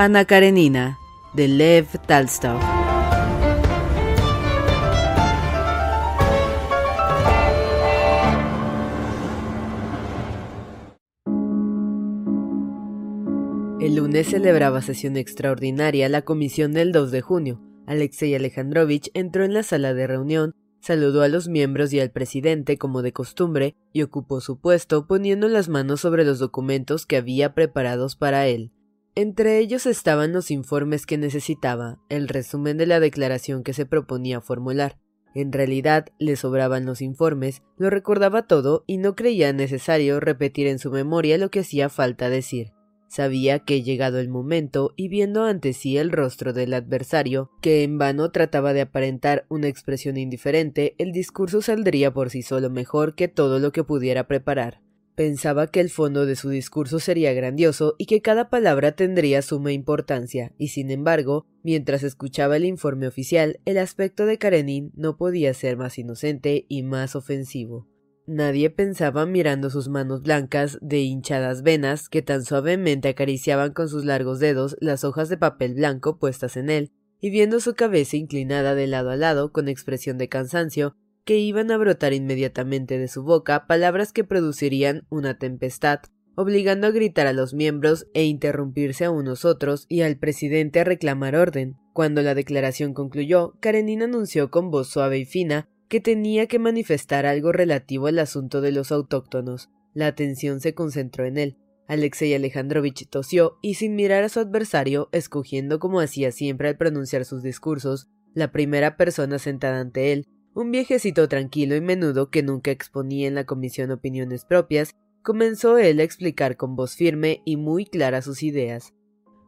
Ana Karenina, de Lev Talstov. El lunes celebraba sesión extraordinaria la comisión del 2 de junio. Alexei Alejandrovich entró en la sala de reunión, saludó a los miembros y al presidente como de costumbre y ocupó su puesto poniendo las manos sobre los documentos que había preparados para él. Entre ellos estaban los informes que necesitaba, el resumen de la declaración que se proponía formular. En realidad le sobraban los informes, lo recordaba todo y no creía necesario repetir en su memoria lo que hacía falta decir. Sabía que llegado el momento y viendo ante sí el rostro del adversario, que en vano trataba de aparentar una expresión indiferente, el discurso saldría por sí solo mejor que todo lo que pudiera preparar. Pensaba que el fondo de su discurso sería grandioso y que cada palabra tendría suma importancia, y sin embargo, mientras escuchaba el informe oficial, el aspecto de Karenin no podía ser más inocente y más ofensivo. Nadie pensaba mirando sus manos blancas de hinchadas venas que tan suavemente acariciaban con sus largos dedos las hojas de papel blanco puestas en él, y viendo su cabeza inclinada de lado a lado con expresión de cansancio, que iban a brotar inmediatamente de su boca palabras que producirían una tempestad, obligando a gritar a los miembros e interrumpirse a unos otros y al presidente a reclamar orden. Cuando la declaración concluyó, Karenin anunció con voz suave y fina que tenía que manifestar algo relativo al asunto de los autóctonos. La atención se concentró en él. Alexei Alejandrovich tosió y sin mirar a su adversario, escogiendo como hacía siempre al pronunciar sus discursos, la primera persona sentada ante él, un viejecito tranquilo y menudo que nunca exponía en la comisión opiniones propias, comenzó él a explicar con voz firme y muy clara sus ideas.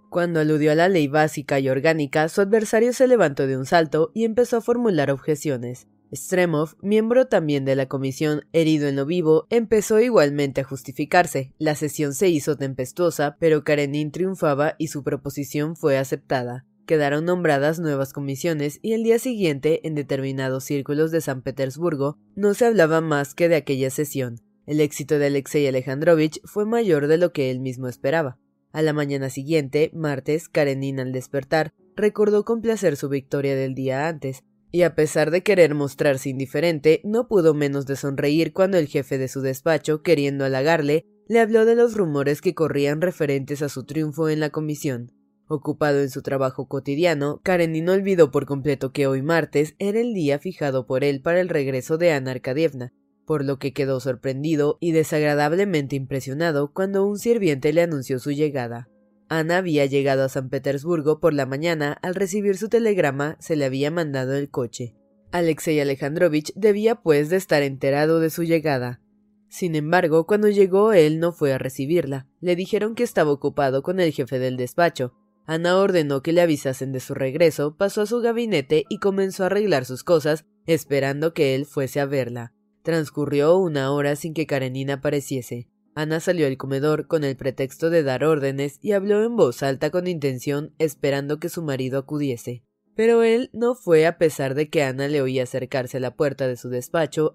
Cuando aludió a la ley básica y orgánica, su adversario se levantó de un salto y empezó a formular objeciones. Stremov, miembro también de la comisión, herido en lo vivo, empezó igualmente a justificarse. La sesión se hizo tempestuosa, pero Karenin triunfaba y su proposición fue aceptada. Quedaron nombradas nuevas comisiones y el día siguiente, en determinados círculos de San Petersburgo, no se hablaba más que de aquella sesión. El éxito de Alexei Alejandrovich fue mayor de lo que él mismo esperaba. A la mañana siguiente, martes, Karenin al despertar, recordó con placer su victoria del día antes, y a pesar de querer mostrarse indiferente, no pudo menos de sonreír cuando el jefe de su despacho, queriendo halagarle, le habló de los rumores que corrían referentes a su triunfo en la comisión. Ocupado en su trabajo cotidiano, Karenin olvidó por completo que hoy martes era el día fijado por él para el regreso de Ana Arkadievna, por lo que quedó sorprendido y desagradablemente impresionado cuando un sirviente le anunció su llegada. Ana había llegado a San Petersburgo por la mañana. Al recibir su telegrama, se le había mandado el coche. Alexei Alejandrovich debía pues de estar enterado de su llegada. Sin embargo, cuando llegó él no fue a recibirla. Le dijeron que estaba ocupado con el jefe del despacho. Ana ordenó que le avisasen de su regreso, pasó a su gabinete y comenzó a arreglar sus cosas, esperando que él fuese a verla. Transcurrió una hora sin que Karenina apareciese. Ana salió al comedor con el pretexto de dar órdenes y habló en voz alta con intención, esperando que su marido acudiese. Pero él no fue a pesar de que Ana le oía acercarse a la puerta de su despacho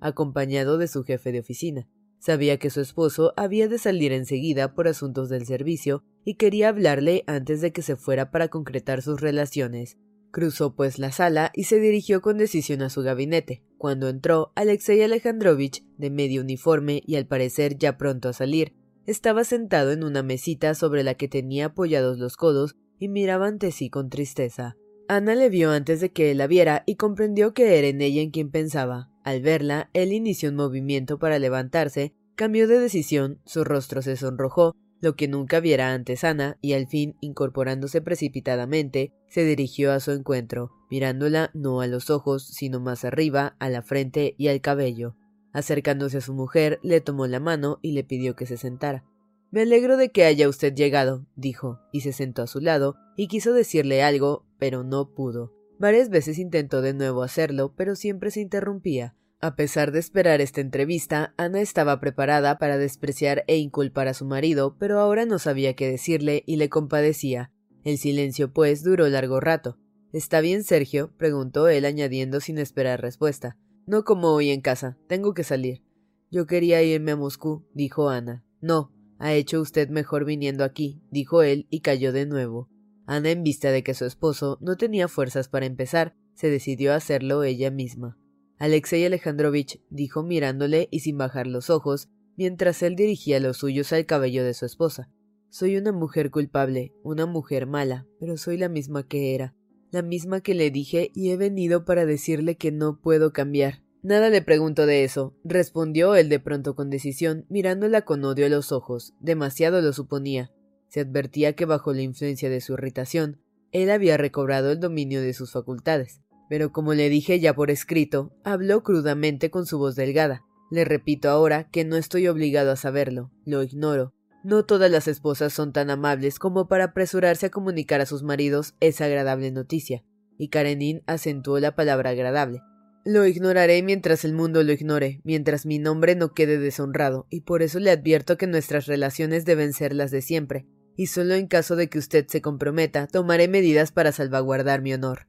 acompañado de su jefe de oficina. Sabía que su esposo había de salir enseguida por asuntos del servicio y quería hablarle antes de que se fuera para concretar sus relaciones. Cruzó pues la sala y se dirigió con decisión a su gabinete. Cuando entró, Alexei Alejandrovich, de medio uniforme y al parecer ya pronto a salir, estaba sentado en una mesita sobre la que tenía apoyados los codos y miraba ante sí con tristeza. Ana le vio antes de que él la viera y comprendió que era en ella en quien pensaba. Al verla, él inició un movimiento para levantarse, cambió de decisión, su rostro se sonrojó, lo que nunca viera antes Ana, y al fin, incorporándose precipitadamente, se dirigió a su encuentro, mirándola no a los ojos, sino más arriba, a la frente y al cabello. Acercándose a su mujer, le tomó la mano y le pidió que se sentara. Me alegro de que haya usted llegado, dijo, y se sentó a su lado, y quiso decirle algo, pero no pudo. Varias veces intentó de nuevo hacerlo, pero siempre se interrumpía. A pesar de esperar esta entrevista, Ana estaba preparada para despreciar e inculpar a su marido, pero ahora no sabía qué decirle y le compadecía. El silencio, pues, duró largo rato. ¿Está bien, Sergio? preguntó él, añadiendo sin esperar respuesta. No como hoy en casa. Tengo que salir. Yo quería irme a Moscú, dijo Ana. No, ha hecho usted mejor viniendo aquí, dijo él y cayó de nuevo. Ana, en vista de que su esposo no tenía fuerzas para empezar, se decidió a hacerlo ella misma. Alexei Alejandrovich dijo mirándole y sin bajar los ojos, mientras él dirigía los suyos al cabello de su esposa. Soy una mujer culpable, una mujer mala, pero soy la misma que era, la misma que le dije y he venido para decirle que no puedo cambiar. Nada le pregunto de eso, respondió él de pronto con decisión, mirándola con odio a los ojos. Demasiado lo suponía. Se advertía que bajo la influencia de su irritación, él había recobrado el dominio de sus facultades. Pero como le dije ya por escrito, habló crudamente con su voz delgada. Le repito ahora que no estoy obligado a saberlo, lo ignoro. No todas las esposas son tan amables como para apresurarse a comunicar a sus maridos esa agradable noticia. Y Karenin acentuó la palabra agradable. Lo ignoraré mientras el mundo lo ignore, mientras mi nombre no quede deshonrado, y por eso le advierto que nuestras relaciones deben ser las de siempre, y solo en caso de que usted se comprometa, tomaré medidas para salvaguardar mi honor.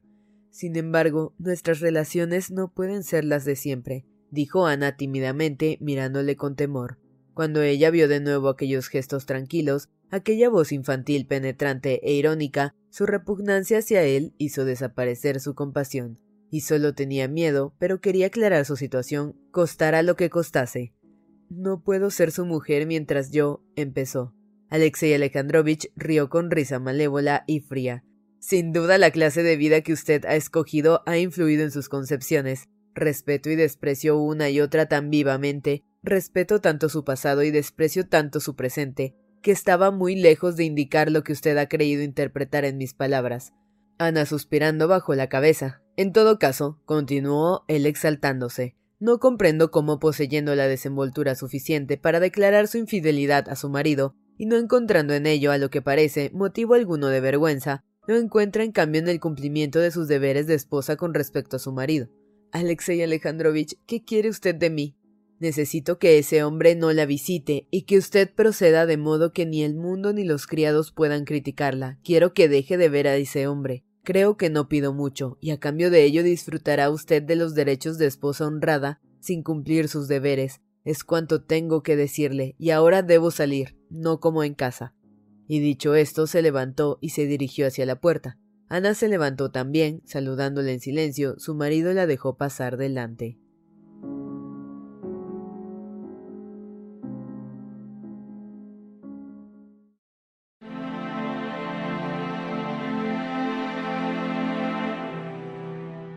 Sin embargo, nuestras relaciones no pueden ser las de siempre, dijo Ana tímidamente, mirándole con temor. Cuando ella vio de nuevo aquellos gestos tranquilos, aquella voz infantil penetrante e irónica, su repugnancia hacia él hizo desaparecer su compasión y solo tenía miedo, pero quería aclarar su situación, costara lo que costase. No puedo ser su mujer mientras yo. empezó. Alexei Alejandrovich rió con risa malévola y fría. Sin duda la clase de vida que usted ha escogido ha influido en sus concepciones. Respeto y desprecio una y otra tan vivamente, respeto tanto su pasado y desprecio tanto su presente, que estaba muy lejos de indicar lo que usted ha creído interpretar en mis palabras. Ana suspirando bajó la cabeza. En todo caso, continuó él exaltándose, no comprendo cómo poseyendo la desenvoltura suficiente para declarar su infidelidad a su marido, y no encontrando en ello a lo que parece motivo alguno de vergüenza, lo encuentra en cambio en el cumplimiento de sus deberes de esposa con respecto a su marido. Alexei Alejandrovich, ¿qué quiere usted de mí? Necesito que ese hombre no la visite y que usted proceda de modo que ni el mundo ni los criados puedan criticarla. Quiero que deje de ver a ese hombre. Creo que no pido mucho, y a cambio de ello disfrutará usted de los derechos de esposa honrada, sin cumplir sus deberes. Es cuanto tengo que decirle, y ahora debo salir, no como en casa. Y dicho esto, se levantó y se dirigió hacia la puerta. Ana se levantó también, saludándole en silencio, su marido la dejó pasar delante.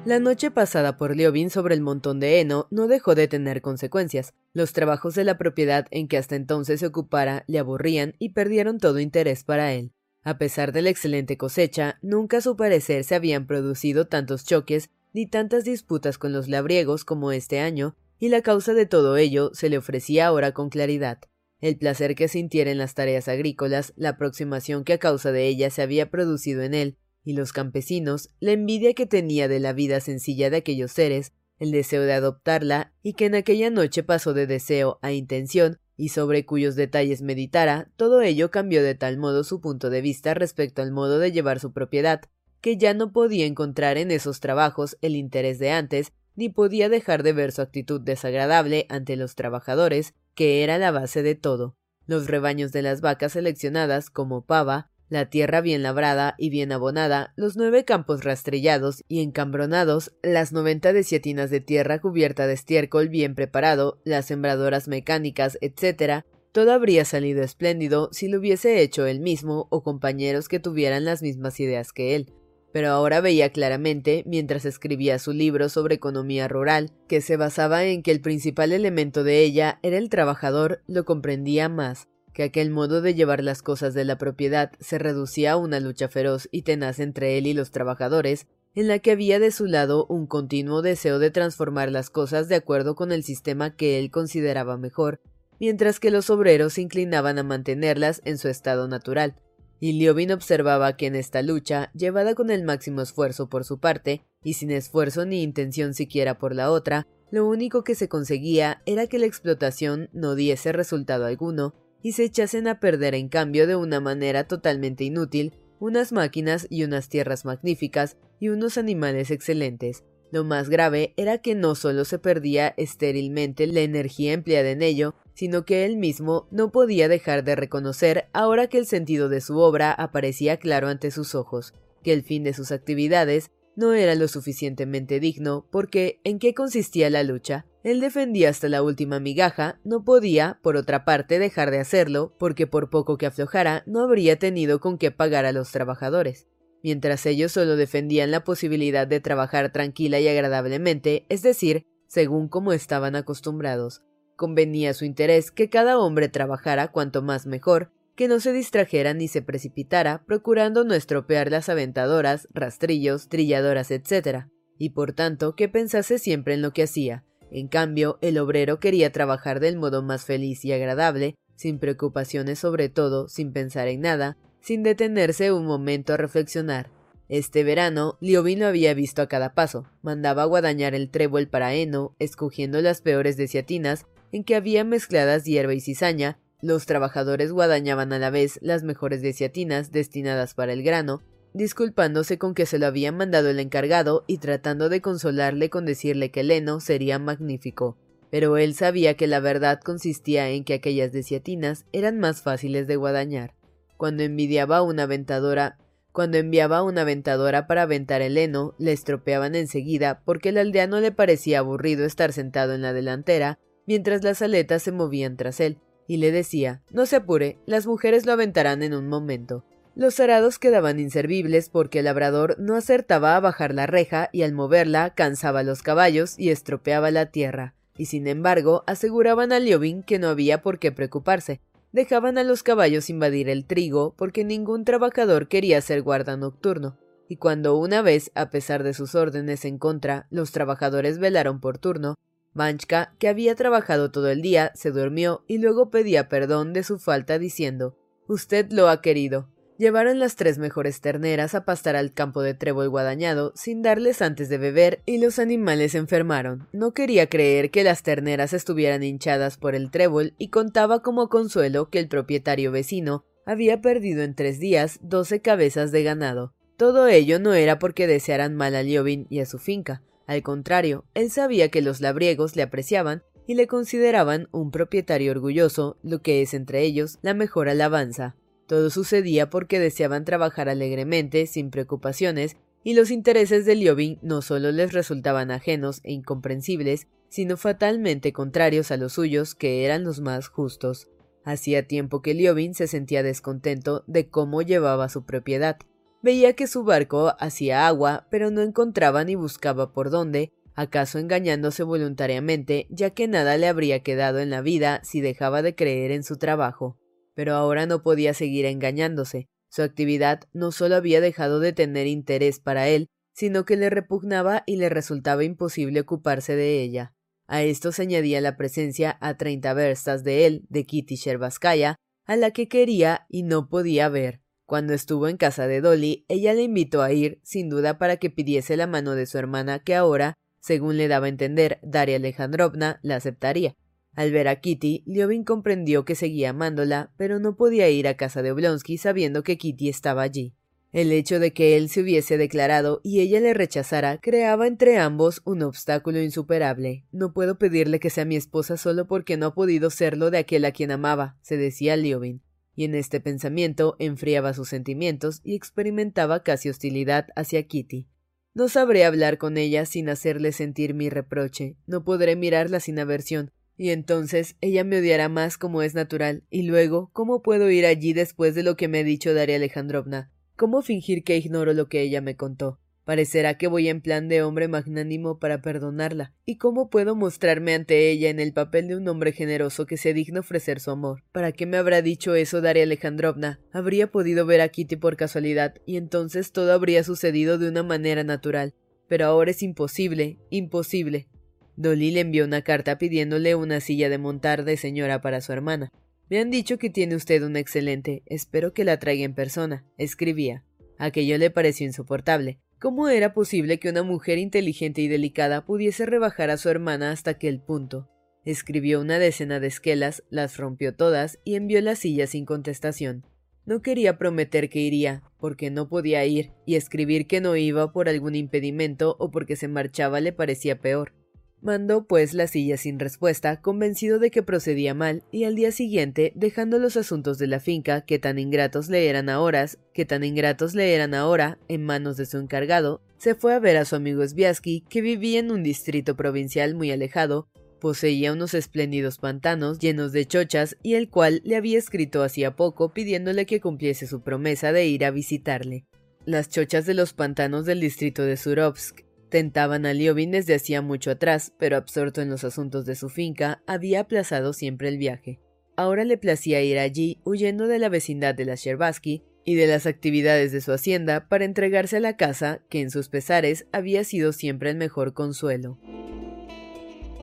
La noche pasada por Liobin sobre el montón de heno no dejó de tener consecuencias. Los trabajos de la propiedad en que hasta entonces se ocupara le aburrían y perdieron todo interés para él. A pesar de la excelente cosecha, nunca a su parecer se habían producido tantos choques ni tantas disputas con los labriegos como este año, y la causa de todo ello se le ofrecía ahora con claridad. El placer que sintiera en las tareas agrícolas, la aproximación que a causa de ellas se había producido en él, y los campesinos, la envidia que tenía de la vida sencilla de aquellos seres, el deseo de adoptarla, y que en aquella noche pasó de deseo a intención, y sobre cuyos detalles meditara, todo ello cambió de tal modo su punto de vista respecto al modo de llevar su propiedad, que ya no podía encontrar en esos trabajos el interés de antes, ni podía dejar de ver su actitud desagradable ante los trabajadores, que era la base de todo. Los rebaños de las vacas seleccionadas como pava, la tierra bien labrada y bien abonada, los nueve campos rastrellados y encambronados, las noventa desiatinas de tierra cubierta de estiércol bien preparado, las sembradoras mecánicas, etc., todo habría salido espléndido si lo hubiese hecho él mismo o compañeros que tuvieran las mismas ideas que él. Pero ahora veía claramente, mientras escribía su libro sobre economía rural, que se basaba en que el principal elemento de ella era el trabajador, lo comprendía más, que aquel modo de llevar las cosas de la propiedad se reducía a una lucha feroz y tenaz entre él y los trabajadores, en la que había de su lado un continuo deseo de transformar las cosas de acuerdo con el sistema que él consideraba mejor, mientras que los obreros se inclinaban a mantenerlas en su estado natural. Y Liobin observaba que en esta lucha, llevada con el máximo esfuerzo por su parte, y sin esfuerzo ni intención siquiera por la otra, lo único que se conseguía era que la explotación no diese resultado alguno, y se echasen a perder en cambio de una manera totalmente inútil unas máquinas y unas tierras magníficas y unos animales excelentes. Lo más grave era que no solo se perdía estérilmente la energía empleada en ello, sino que él mismo no podía dejar de reconocer, ahora que el sentido de su obra aparecía claro ante sus ojos, que el fin de sus actividades no era lo suficientemente digno, porque ¿en qué consistía la lucha? Él defendía hasta la última migaja, no podía, por otra parte, dejar de hacerlo, porque por poco que aflojara, no habría tenido con qué pagar a los trabajadores. Mientras ellos solo defendían la posibilidad de trabajar tranquila y agradablemente, es decir, según como estaban acostumbrados. Convenía su interés que cada hombre trabajara cuanto más mejor, que no se distrajera ni se precipitara, procurando no estropear las aventadoras, rastrillos, trilladoras, etc., y por tanto que pensase siempre en lo que hacía. En cambio, el obrero quería trabajar del modo más feliz y agradable, sin preocupaciones sobre todo, sin pensar en nada, sin detenerse un momento a reflexionar. Este verano, Liobin lo había visto a cada paso. Mandaba guadañar el trébol para heno, escogiendo las peores desiatinas, en que había mezcladas hierba y cizaña, los trabajadores guadañaban a la vez las mejores desiatinas destinadas para el grano, disculpándose con que se lo habían mandado el encargado y tratando de consolarle con decirle que el heno sería magnífico. Pero él sabía que la verdad consistía en que aquellas desiatinas eran más fáciles de guadañar. Cuando envidiaba una aventadora, cuando enviaba una aventadora para aventar el heno, le estropeaban enseguida porque al aldeano le parecía aburrido estar sentado en la delantera mientras las aletas se movían tras él, y le decía No se apure, las mujeres lo aventarán en un momento. Los arados quedaban inservibles porque el labrador no acertaba a bajar la reja y al moverla cansaba los caballos y estropeaba la tierra, y sin embargo aseguraban a Liobin que no había por qué preocuparse. Dejaban a los caballos invadir el trigo porque ningún trabajador quería ser guarda nocturno, y cuando una vez, a pesar de sus órdenes en contra, los trabajadores velaron por turno, Manchka, que había trabajado todo el día, se durmió y luego pedía perdón de su falta diciendo Usted lo ha querido. Llevaron las tres mejores terneras a pastar al campo de trébol guadañado sin darles antes de beber y los animales enfermaron. No quería creer que las terneras estuvieran hinchadas por el trébol y contaba como consuelo que el propietario vecino había perdido en tres días doce cabezas de ganado. Todo ello no era porque desearan mal a Liobin y a su finca, al contrario, él sabía que los labriegos le apreciaban y le consideraban un propietario orgulloso, lo que es entre ellos la mejor alabanza. Todo sucedía porque deseaban trabajar alegremente, sin preocupaciones, y los intereses de Liobin no solo les resultaban ajenos e incomprensibles, sino fatalmente contrarios a los suyos, que eran los más justos. Hacía tiempo que Liobin se sentía descontento de cómo llevaba su propiedad. Veía que su barco hacía agua, pero no encontraba ni buscaba por dónde, acaso engañándose voluntariamente, ya que nada le habría quedado en la vida si dejaba de creer en su trabajo. Pero ahora no podía seguir engañándose. Su actividad no solo había dejado de tener interés para él, sino que le repugnaba y le resultaba imposible ocuparse de ella. A esto se añadía la presencia a treinta verstas de él, de Kitty Sherbaskaya, a la que quería y no podía ver. Cuando estuvo en casa de Dolly, ella le invitó a ir, sin duda para que pidiese la mano de su hermana, que ahora, según le daba a entender Daria Alejandrovna, la aceptaría. Al ver a Kitty, Liobin comprendió que seguía amándola, pero no podía ir a casa de Oblonsky sabiendo que Kitty estaba allí. El hecho de que él se hubiese declarado y ella le rechazara creaba entre ambos un obstáculo insuperable. No puedo pedirle que sea mi esposa solo porque no ha podido serlo de aquel a quien amaba, se decía Liobin, y en este pensamiento enfriaba sus sentimientos y experimentaba casi hostilidad hacia Kitty. No sabré hablar con ella sin hacerle sentir mi reproche, no podré mirarla sin aversión, y entonces ella me odiará más como es natural, y luego, ¿cómo puedo ir allí después de lo que me ha dicho Daria Alejandrovna? ¿Cómo fingir que ignoro lo que ella me contó? Parecerá que voy en plan de hombre magnánimo para perdonarla. ¿Y cómo puedo mostrarme ante ella en el papel de un hombre generoso que se digna ofrecer su amor? ¿Para qué me habrá dicho eso Daria Alejandrovna? Habría podido ver a Kitty por casualidad, y entonces todo habría sucedido de una manera natural. Pero ahora es imposible, imposible. Dolly le envió una carta pidiéndole una silla de montar de señora para su hermana. Me han dicho que tiene usted una excelente. Espero que la traiga en persona. Escribía. Aquello le pareció insoportable. ¿Cómo era posible que una mujer inteligente y delicada pudiese rebajar a su hermana hasta aquel punto? Escribió una decena de esquelas, las rompió todas y envió la silla sin contestación. No quería prometer que iría, porque no podía ir, y escribir que no iba por algún impedimento o porque se marchaba le parecía peor. Mandó pues la silla sin respuesta, convencido de que procedía mal, y al día siguiente, dejando los asuntos de la finca, que tan ingratos le eran ahora, que tan ingratos le eran ahora, en manos de su encargado, se fue a ver a su amigo Sviasky, que vivía en un distrito provincial muy alejado, poseía unos espléndidos pantanos llenos de chochas y el cual le había escrito hacía poco pidiéndole que cumpliese su promesa de ir a visitarle. Las chochas de los pantanos del distrito de Surovsk Tentaban a Liobin desde hacía mucho atrás, pero absorto en los asuntos de su finca, había aplazado siempre el viaje. Ahora le placía ir allí, huyendo de la vecindad de la Sherbaski y de las actividades de su hacienda, para entregarse a la casa, que en sus pesares había sido siempre el mejor consuelo.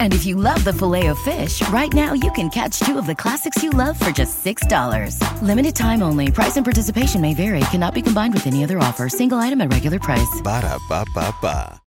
And if you love the filet of fish, right now you can catch two of the classics you love for just $6. Limited time only. Price and participation may vary. Cannot be combined with any other offer. Single item at regular price. Ba da ba ba ba.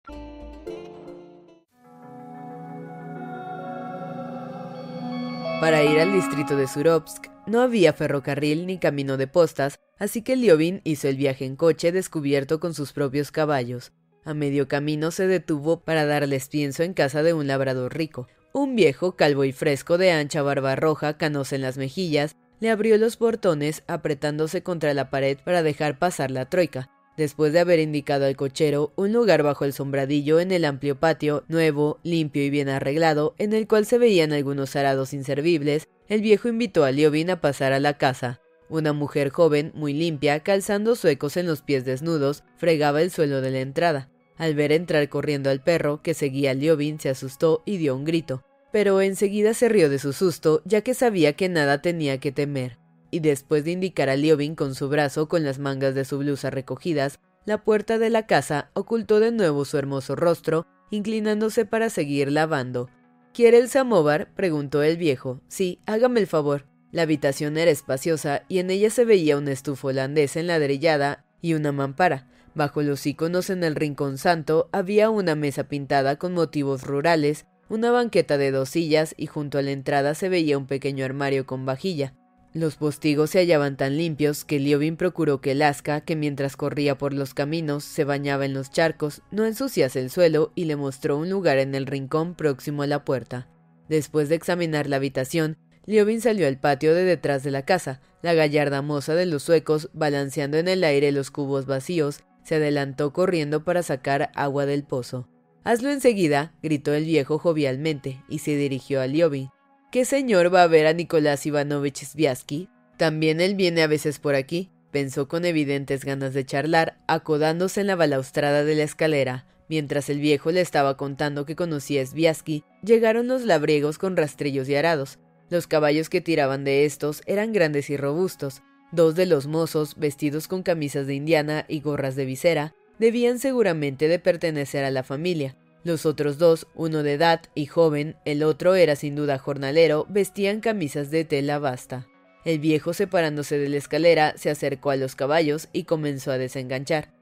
Para ir al distrito de Surovsk no había ferrocarril ni camino de postas, así que Liobin hizo el viaje en coche descubierto con sus propios caballos. A medio camino se detuvo para darles pienso en casa de un labrador rico. Un viejo, calvo y fresco, de ancha barba roja, canosa en las mejillas, le abrió los portones apretándose contra la pared para dejar pasar la troika después de haber indicado al cochero un lugar bajo el sombradillo en el amplio patio, nuevo, limpio y bien arreglado, en el cual se veían algunos arados inservibles, el viejo invitó a Liobin a pasar a la casa. Una mujer joven, muy limpia, calzando suecos en los pies desnudos, fregaba el suelo de la entrada. Al ver entrar corriendo al perro, que seguía a Liobin, se asustó y dio un grito. Pero enseguida se rió de su susto, ya que sabía que nada tenía que temer y después de indicar a Liobin con su brazo con las mangas de su blusa recogidas, la puerta de la casa ocultó de nuevo su hermoso rostro, inclinándose para seguir lavando. ¿Quiere el samóvar? preguntó el viejo. Sí, hágame el favor. La habitación era espaciosa y en ella se veía un estufo holandés enladrillada y una mampara. Bajo los iconos en el rincón santo había una mesa pintada con motivos rurales, una banqueta de dos sillas y junto a la entrada se veía un pequeño armario con vajilla. Los postigos se hallaban tan limpios que Liobin procuró que el que mientras corría por los caminos se bañaba en los charcos, no ensuciase el suelo y le mostró un lugar en el rincón próximo a la puerta. Después de examinar la habitación, Liobin salió al patio de detrás de la casa. La gallarda moza de los suecos, balanceando en el aire los cubos vacíos, se adelantó corriendo para sacar agua del pozo. Hazlo enseguida, gritó el viejo jovialmente, y se dirigió a Liobin. ¿Qué señor va a ver a Nicolás Ivanovich Sviasky? También él viene a veces por aquí, pensó con evidentes ganas de charlar, acodándose en la balaustrada de la escalera. Mientras el viejo le estaba contando que conocía Sviasky, llegaron los labriegos con rastrillos y arados. Los caballos que tiraban de estos eran grandes y robustos. Dos de los mozos, vestidos con camisas de indiana y gorras de visera, debían seguramente de pertenecer a la familia. Los otros dos, uno de edad y joven, el otro era sin duda jornalero, vestían camisas de tela basta. El viejo, separándose de la escalera, se acercó a los caballos y comenzó a desenganchar.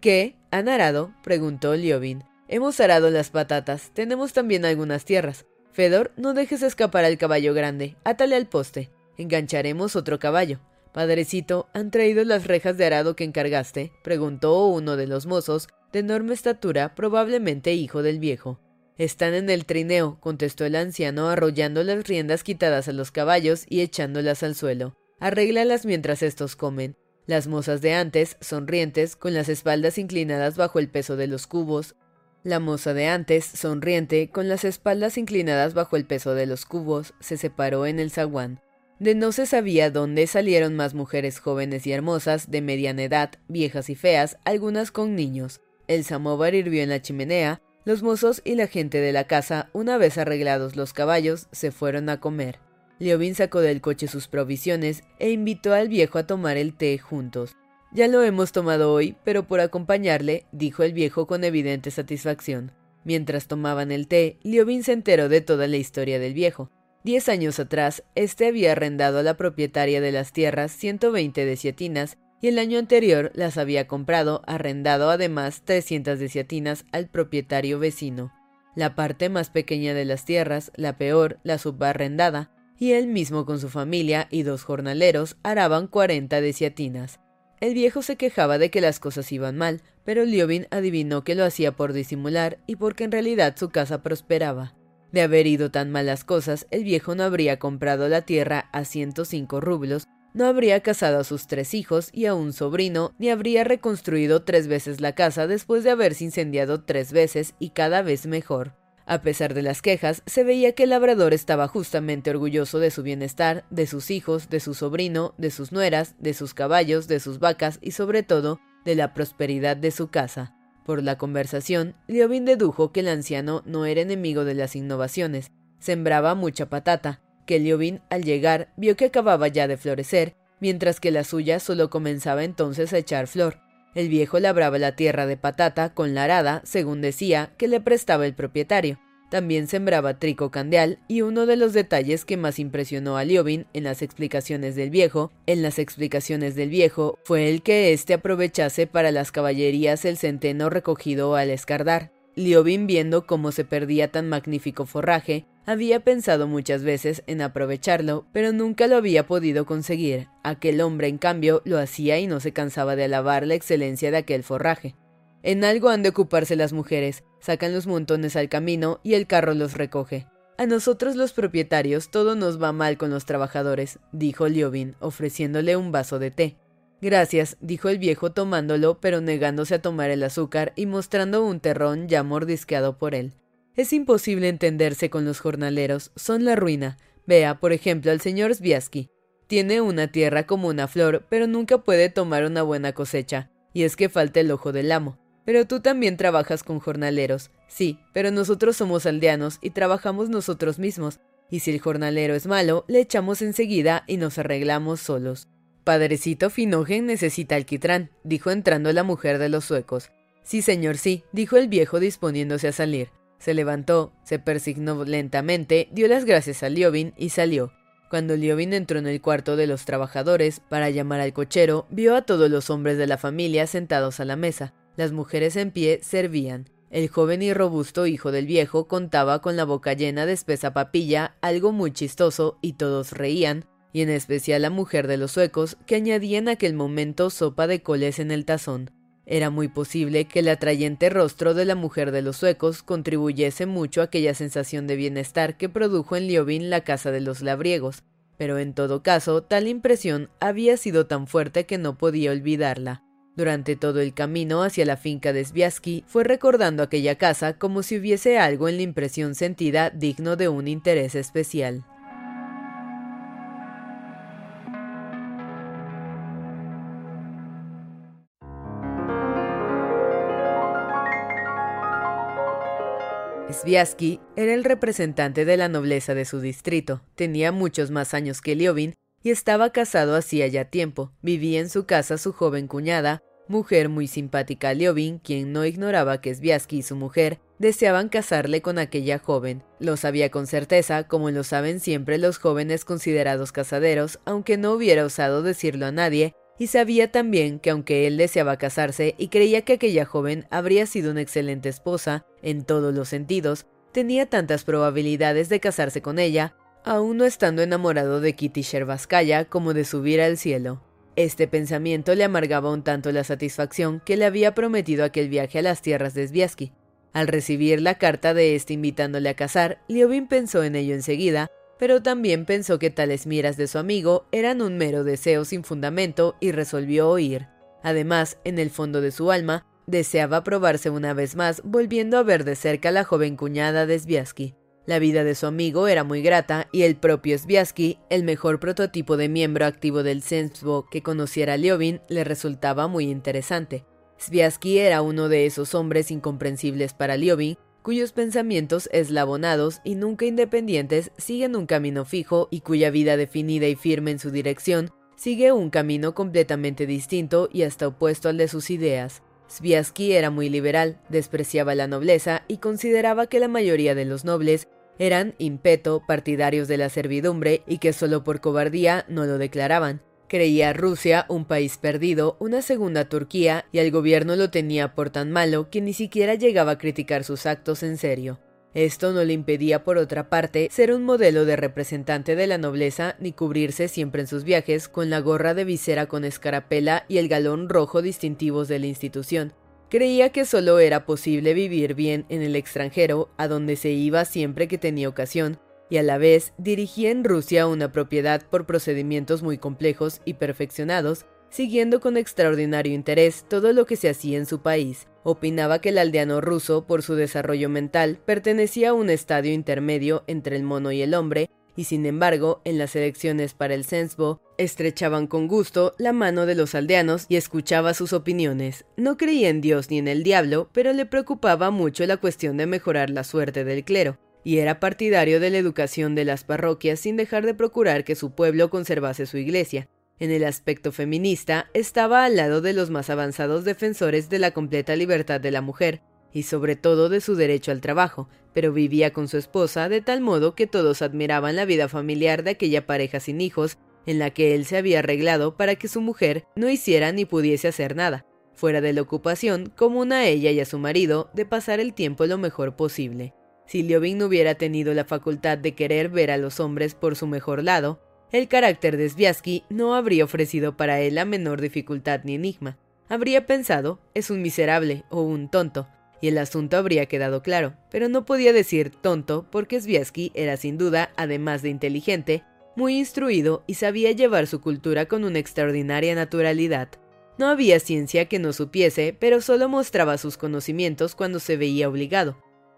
¿Qué? ¿Han arado? preguntó Liobin. Hemos arado las patatas. Tenemos también algunas tierras. Fedor, no dejes escapar al caballo grande. Átale al poste. Engancharemos otro caballo. Padrecito, ¿han traído las rejas de arado que encargaste? preguntó uno de los mozos, de enorme estatura, probablemente hijo del viejo. Están en el trineo, contestó el anciano, arrollando las riendas quitadas a los caballos y echándolas al suelo. Arréglalas mientras estos comen. Las mozas de antes, sonrientes, con las espaldas inclinadas bajo el peso de los cubos. La moza de antes, sonriente, con las espaldas inclinadas bajo el peso de los cubos, se separó en el zaguán. De no se sabía dónde salieron más mujeres jóvenes y hermosas, de mediana edad, viejas y feas, algunas con niños. El samóvar hirvió en la chimenea, los mozos y la gente de la casa, una vez arreglados los caballos, se fueron a comer. Leovin sacó del coche sus provisiones e invitó al viejo a tomar el té juntos. Ya lo hemos tomado hoy, pero por acompañarle, dijo el viejo con evidente satisfacción. Mientras tomaban el té, Liobin se enteró de toda la historia del viejo. Diez años atrás, éste había arrendado a la propietaria de las tierras 120 desiatinas y el año anterior las había comprado, arrendado además 300 desiatinas al propietario vecino. La parte más pequeña de las tierras, la peor, la subarrendada, y él mismo con su familia y dos jornaleros araban cuarenta desiatinas. El viejo se quejaba de que las cosas iban mal, pero Liobin adivinó que lo hacía por disimular y porque en realidad su casa prosperaba. De haber ido tan mal las cosas, el viejo no habría comprado la tierra a ciento cinco rublos, no habría casado a sus tres hijos y a un sobrino, ni habría reconstruido tres veces la casa después de haberse incendiado tres veces y cada vez mejor. A pesar de las quejas, se veía que el labrador estaba justamente orgulloso de su bienestar, de sus hijos, de su sobrino, de sus nueras, de sus caballos, de sus vacas y sobre todo de la prosperidad de su casa. Por la conversación, Liobin dedujo que el anciano no era enemigo de las innovaciones, sembraba mucha patata, que Liobin al llegar vio que acababa ya de florecer, mientras que la suya solo comenzaba entonces a echar flor, el viejo labraba la tierra de patata con la arada, según decía, que le prestaba el propietario. También sembraba trico candeal, y uno de los detalles que más impresionó a Liobin en las explicaciones del viejo, en las explicaciones del viejo, fue el que éste aprovechase para las caballerías el centeno recogido al escardar. Liobin, viendo cómo se perdía tan magnífico forraje, había pensado muchas veces en aprovecharlo, pero nunca lo había podido conseguir. Aquel hombre, en cambio, lo hacía y no se cansaba de alabar la excelencia de aquel forraje. En algo han de ocuparse las mujeres, sacan los montones al camino y el carro los recoge. A nosotros los propietarios todo nos va mal con los trabajadores, dijo Liobin, ofreciéndole un vaso de té. Gracias, dijo el viejo tomándolo, pero negándose a tomar el azúcar y mostrando un terrón ya mordisqueado por él. Es imposible entenderse con los jornaleros, son la ruina. Vea, por ejemplo, al señor Sviasky. Tiene una tierra como una flor, pero nunca puede tomar una buena cosecha, y es que falta el ojo del amo. Pero tú también trabajas con jornaleros. Sí, pero nosotros somos aldeanos y trabajamos nosotros mismos, y si el jornalero es malo, le echamos enseguida y nos arreglamos solos. Padrecito Finogen necesita alquitrán, dijo entrando la mujer de los suecos. Sí, señor, sí, dijo el viejo disponiéndose a salir. Se levantó, se persignó lentamente, dio las gracias a Liobin y salió. Cuando Liobin entró en el cuarto de los trabajadores para llamar al cochero, vio a todos los hombres de la familia sentados a la mesa. Las mujeres en pie servían. El joven y robusto hijo del viejo contaba con la boca llena de espesa papilla, algo muy chistoso, y todos reían, y en especial la mujer de los suecos, que añadía en aquel momento sopa de coles en el tazón. Era muy posible que el atrayente rostro de la mujer de los suecos contribuyese mucho a aquella sensación de bienestar que produjo en Liobin la casa de los labriegos, pero en todo caso tal impresión había sido tan fuerte que no podía olvidarla. Durante todo el camino hacia la finca de Sviasky fue recordando aquella casa como si hubiese algo en la impresión sentida digno de un interés especial. Sviasky era el representante de la nobleza de su distrito, tenía muchos más años que Liovin y estaba casado hacía ya tiempo. Vivía en su casa su joven cuñada, mujer muy simpática Liobin, quien no ignoraba que Sviatsky y su mujer deseaban casarle con aquella joven. Lo sabía con certeza, como lo saben siempre los jóvenes considerados casaderos, aunque no hubiera osado decirlo a nadie, y sabía también que aunque él deseaba casarse y creía que aquella joven habría sido una excelente esposa en todos los sentidos, tenía tantas probabilidades de casarse con ella, aún no estando enamorado de Kitty Sherbaskaya como de subir al cielo. Este pensamiento le amargaba un tanto la satisfacción que le había prometido aquel viaje a las tierras de Sviasky. Al recibir la carta de este invitándole a casar, Liobin pensó en ello enseguida, pero también pensó que tales miras de su amigo eran un mero deseo sin fundamento y resolvió oír. Además, en el fondo de su alma, deseaba probarse una vez más volviendo a ver de cerca a la joven cuñada de Sviasky. La vida de su amigo era muy grata y el propio Sviasky, el mejor prototipo de miembro activo del Sensbo que conociera Liobin, le resultaba muy interesante. Sviasky era uno de esos hombres incomprensibles para Liobin, cuyos pensamientos eslabonados y nunca independientes siguen un camino fijo y cuya vida definida y firme en su dirección sigue un camino completamente distinto y hasta opuesto al de sus ideas. Sviasky era muy liberal, despreciaba la nobleza y consideraba que la mayoría de los nobles eran impeto partidarios de la servidumbre y que solo por cobardía no lo declaraban. Creía a Rusia un país perdido, una segunda Turquía, y al gobierno lo tenía por tan malo que ni siquiera llegaba a criticar sus actos en serio. Esto no le impedía, por otra parte, ser un modelo de representante de la nobleza ni cubrirse siempre en sus viajes con la gorra de visera con escarapela y el galón rojo distintivos de la institución. Creía que solo era posible vivir bien en el extranjero, a donde se iba siempre que tenía ocasión, y a la vez dirigía en Rusia una propiedad por procedimientos muy complejos y perfeccionados, siguiendo con extraordinario interés todo lo que se hacía en su país. Opinaba que el aldeano ruso, por su desarrollo mental, pertenecía a un estadio intermedio entre el mono y el hombre, y sin embargo, en las elecciones para el Sensbo, estrechaban con gusto la mano de los aldeanos y escuchaba sus opiniones. No creía en Dios ni en el diablo, pero le preocupaba mucho la cuestión de mejorar la suerte del clero y era partidario de la educación de las parroquias sin dejar de procurar que su pueblo conservase su iglesia. En el aspecto feminista, estaba al lado de los más avanzados defensores de la completa libertad de la mujer, y sobre todo de su derecho al trabajo, pero vivía con su esposa de tal modo que todos admiraban la vida familiar de aquella pareja sin hijos, en la que él se había arreglado para que su mujer no hiciera ni pudiese hacer nada, fuera de la ocupación común a ella y a su marido de pasar el tiempo lo mejor posible. Si Liobin no hubiera tenido la facultad de querer ver a los hombres por su mejor lado, el carácter de Sviasky no habría ofrecido para él la menor dificultad ni enigma. Habría pensado, es un miserable o un tonto, y el asunto habría quedado claro, pero no podía decir tonto porque Sviasky era sin duda, además de inteligente, muy instruido y sabía llevar su cultura con una extraordinaria naturalidad. No había ciencia que no supiese, pero solo mostraba sus conocimientos cuando se veía obligado.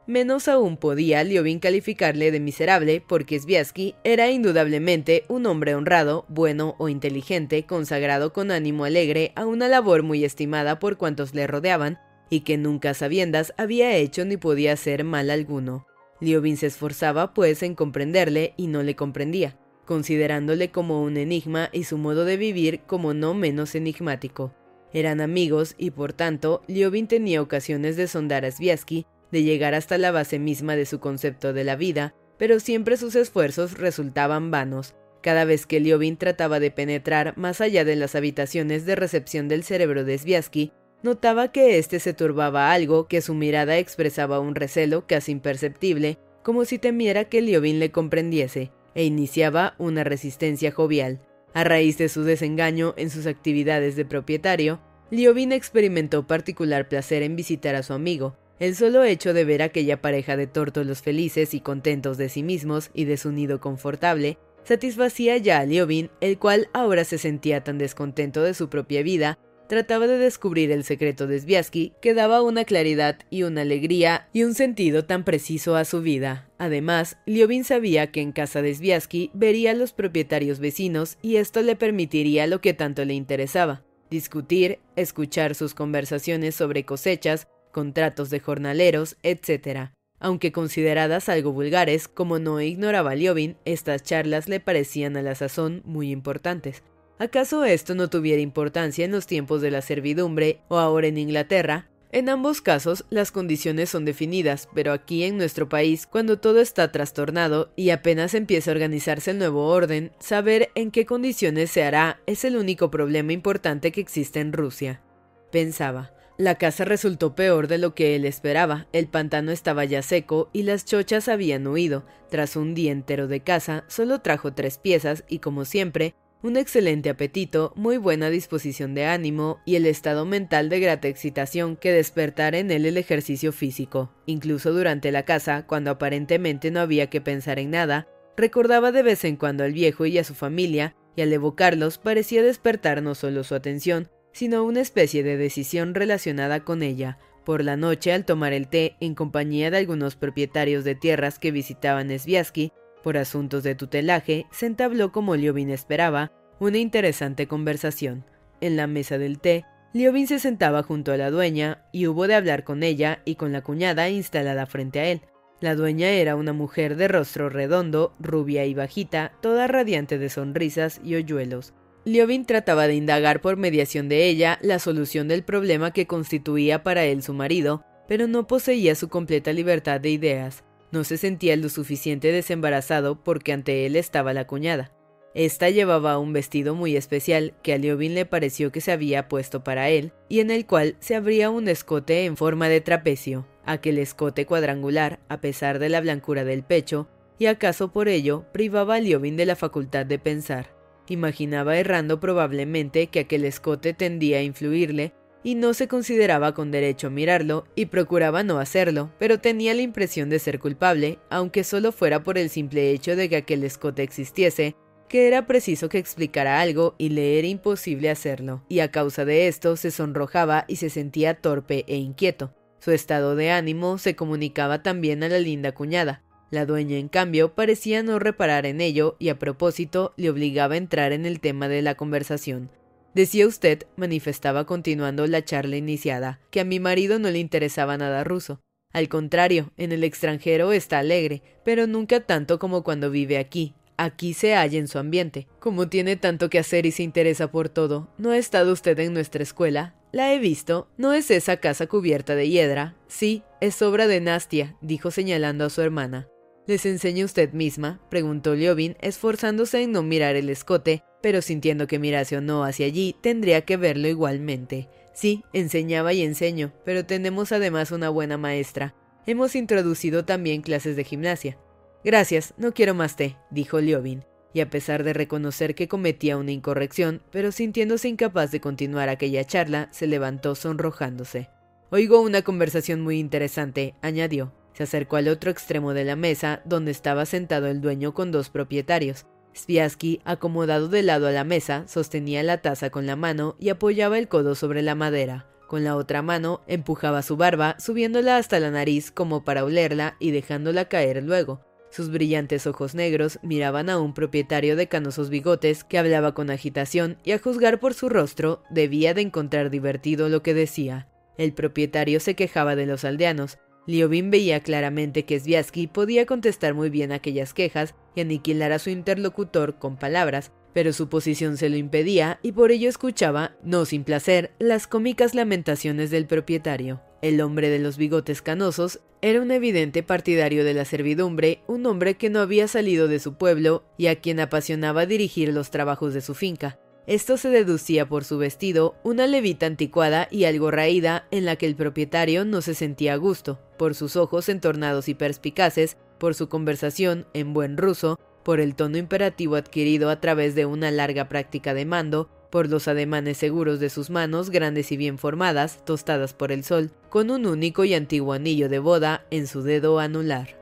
Menos aún podía Liobin calificarle de miserable porque Sviasky era indudablemente un hombre honrado, bueno o inteligente, consagrado con ánimo alegre a una labor muy estimada por cuantos le rodeaban y que nunca sabiendas había hecho ni podía hacer mal alguno. Liobin se esforzaba pues en comprenderle y no le comprendía, considerándole como un enigma y su modo de vivir como no menos enigmático. Eran amigos y por tanto Liobin tenía ocasiones de sondar a Sviasky de llegar hasta la base misma de su concepto de la vida, pero siempre sus esfuerzos resultaban vanos. Cada vez que Liobin trataba de penetrar más allá de las habitaciones de recepción del cerebro de Sviasky, notaba que éste se turbaba algo, que su mirada expresaba un recelo casi imperceptible, como si temiera que Liobin le comprendiese, e iniciaba una resistencia jovial. A raíz de su desengaño en sus actividades de propietario, Liobin experimentó particular placer en visitar a su amigo, el solo hecho de ver aquella pareja de tórtolos felices y contentos de sí mismos y de su nido confortable satisfacía ya a Liobin, el cual ahora se sentía tan descontento de su propia vida, trataba de descubrir el secreto de Sviasky, que daba una claridad y una alegría y un sentido tan preciso a su vida. Además, Liobin sabía que en casa de Sviasky vería a los propietarios vecinos y esto le permitiría lo que tanto le interesaba, discutir, escuchar sus conversaciones sobre cosechas, contratos de jornaleros, etc. Aunque consideradas algo vulgares, como no ignoraba Liobin, estas charlas le parecían a la sazón muy importantes. ¿Acaso esto no tuviera importancia en los tiempos de la servidumbre o ahora en Inglaterra? En ambos casos, las condiciones son definidas, pero aquí en nuestro país, cuando todo está trastornado y apenas empieza a organizarse el nuevo orden, saber en qué condiciones se hará es el único problema importante que existe en Rusia. Pensaba. La casa resultó peor de lo que él esperaba. El pantano estaba ya seco y las chochas habían huido. Tras un día entero de caza, solo trajo tres piezas y, como siempre, un excelente apetito, muy buena disposición de ánimo y el estado mental de grata excitación que despertara en él el ejercicio físico. Incluso durante la caza, cuando aparentemente no había que pensar en nada, recordaba de vez en cuando al viejo y a su familia, y al evocarlos parecía despertar no solo su atención, sino una especie de decisión relacionada con ella. Por la noche, al tomar el té en compañía de algunos propietarios de tierras que visitaban Sviasky, por asuntos de tutelaje, se entabló como Liobin esperaba, una interesante conversación. En la mesa del té, Liobin se sentaba junto a la dueña y hubo de hablar con ella y con la cuñada instalada frente a él. La dueña era una mujer de rostro redondo, rubia y bajita, toda radiante de sonrisas y hoyuelos. Liobin trataba de indagar por mediación de ella la solución del problema que constituía para él su marido, pero no poseía su completa libertad de ideas. No se sentía lo suficiente desembarazado porque ante él estaba la cuñada. Esta llevaba un vestido muy especial que a Liobin le pareció que se había puesto para él, y en el cual se abría un escote en forma de trapecio, aquel escote cuadrangular, a pesar de la blancura del pecho, y acaso por ello privaba a Liobin de la facultad de pensar. Imaginaba errando probablemente que aquel escote tendía a influirle y no se consideraba con derecho a mirarlo y procuraba no hacerlo, pero tenía la impresión de ser culpable, aunque solo fuera por el simple hecho de que aquel escote existiese, que era preciso que explicara algo y le era imposible hacerlo, y a causa de esto se sonrojaba y se sentía torpe e inquieto. Su estado de ánimo se comunicaba también a la linda cuñada, la dueña, en cambio, parecía no reparar en ello y a propósito le obligaba a entrar en el tema de la conversación. Decía usted, manifestaba continuando la charla iniciada, que a mi marido no le interesaba nada ruso. Al contrario, en el extranjero está alegre, pero nunca tanto como cuando vive aquí. Aquí se halla en su ambiente. Como tiene tanto que hacer y se interesa por todo, ¿no ha estado usted en nuestra escuela? La he visto. ¿No es esa casa cubierta de hiedra? Sí, es obra de Nastia, dijo señalando a su hermana. ¿Les enseña usted misma? preguntó Liobin, esforzándose en no mirar el escote, pero sintiendo que mirase o no hacia allí, tendría que verlo igualmente. Sí, enseñaba y enseño, pero tenemos además una buena maestra. Hemos introducido también clases de gimnasia. Gracias, no quiero más té, dijo Liobin, y a pesar de reconocer que cometía una incorrección, pero sintiéndose incapaz de continuar aquella charla, se levantó sonrojándose. Oigo una conversación muy interesante, añadió. Se acercó al otro extremo de la mesa, donde estaba sentado el dueño con dos propietarios. Spiaski, acomodado de lado a la mesa, sostenía la taza con la mano y apoyaba el codo sobre la madera. Con la otra mano empujaba su barba, subiéndola hasta la nariz como para olerla y dejándola caer luego. Sus brillantes ojos negros miraban a un propietario de canosos bigotes que hablaba con agitación y a juzgar por su rostro debía de encontrar divertido lo que decía. El propietario se quejaba de los aldeanos, Liobin veía claramente que Sviatsky podía contestar muy bien aquellas quejas y aniquilar a su interlocutor con palabras, pero su posición se lo impedía y por ello escuchaba, no sin placer, las cómicas lamentaciones del propietario. El hombre de los bigotes canosos era un evidente partidario de la servidumbre, un hombre que no había salido de su pueblo y a quien apasionaba dirigir los trabajos de su finca. Esto se deducía por su vestido, una levita anticuada y algo raída en la que el propietario no se sentía a gusto, por sus ojos entornados y perspicaces, por su conversación en buen ruso, por el tono imperativo adquirido a través de una larga práctica de mando, por los ademanes seguros de sus manos grandes y bien formadas, tostadas por el sol, con un único y antiguo anillo de boda en su dedo anular.